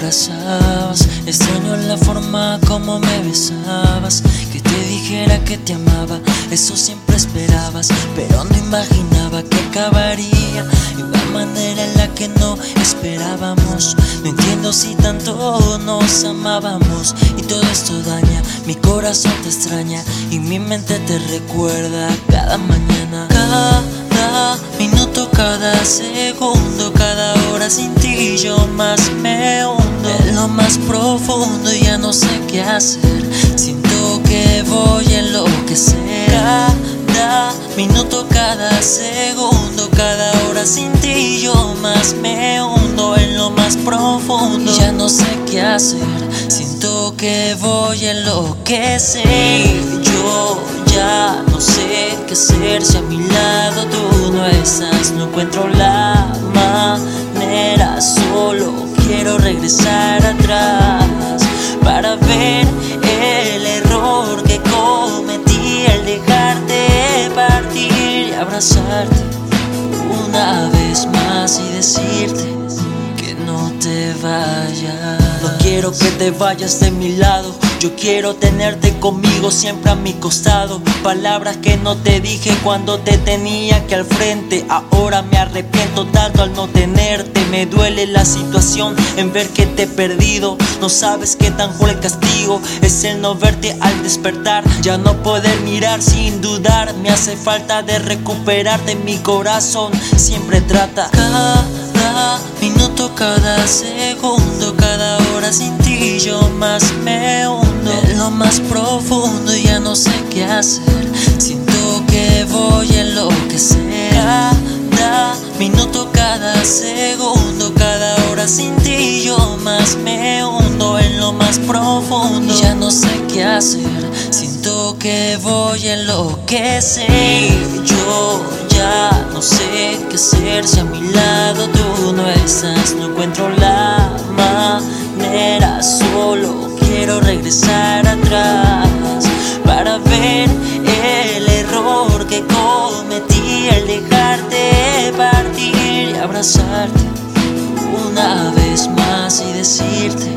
abrazabas, extraño la forma como me besabas. Que te dijera que te amaba, eso siempre esperabas, pero no imaginaba que acabaría de una manera en la que no esperábamos. No entiendo si tanto nos amábamos y todo esto daña, mi corazón te extraña y mi mente te recuerda cada mañana. Cada minuto, cada segundo, cada hora sin más me hundo en lo más profundo y ya no sé qué hacer. Siento que voy a enloquecer. Cada minuto, cada segundo, cada hora sin ti yo más me hundo en lo más profundo ya no sé qué hacer. Siento que voy a enloquecer. Yo ya no sé qué hacer si a mi lado tú no estás. No encuentro la quiero regresar atrás para ver el error que cometí al dejarte partir y abrazarte una vez más y decirte que no te vayas. No quiero que te vayas de mi lado. Yo quiero tenerte conmigo siempre a mi costado. Palabras que no te dije cuando te tenía que al frente. Ahora me arrepiento tanto al no tenerte. Me duele la situación en ver que te he perdido. No sabes qué tan fue el castigo. Es el no verte al despertar. Ya no poder mirar sin dudar. Me hace falta de recuperarte mi corazón. Siempre trata. Cada minuto, cada segundo, cada hora sin ti yo más me más profundo y ya no sé qué hacer. Siento que voy a enloquecer. Cada minuto, cada segundo, cada hora sin ti yo más me hundo en lo más profundo ya no sé qué hacer. Siento que voy a enloquecer. Yo ya no sé qué hacer si a mi lado tú no estás. No encuentro la manera, solo quiero regresar para ver el error que cometí al dejarte partir y abrazarte una vez más y decirte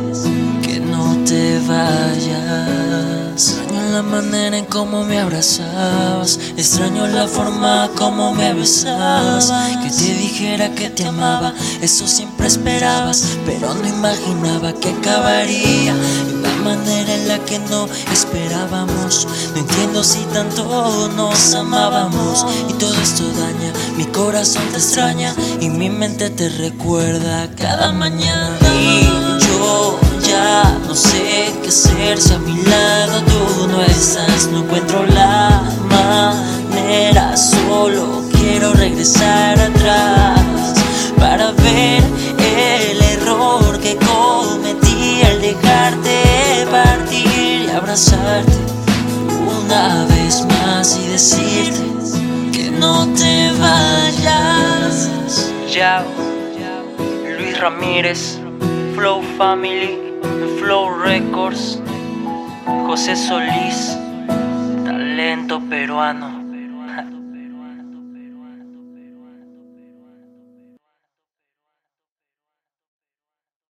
manera en cómo me abrazabas, extraño la forma como me besabas. Que te dijera que te amaba, eso siempre esperabas, pero no imaginaba que acabaría de manera en la que no esperábamos. No entiendo si tanto nos amábamos y todo esto daña, mi corazón te extraña y mi mente te recuerda cada mañana. Y yo no sé qué hacer si a mi lado tú no estás. No encuentro la manera, solo quiero regresar atrás para ver el error que cometí al dejarte partir y abrazarte una vez más y decirte que no te vayas. Yao, Luis Ramírez, Flow Family, Flow Records, José Solís, talento peruano.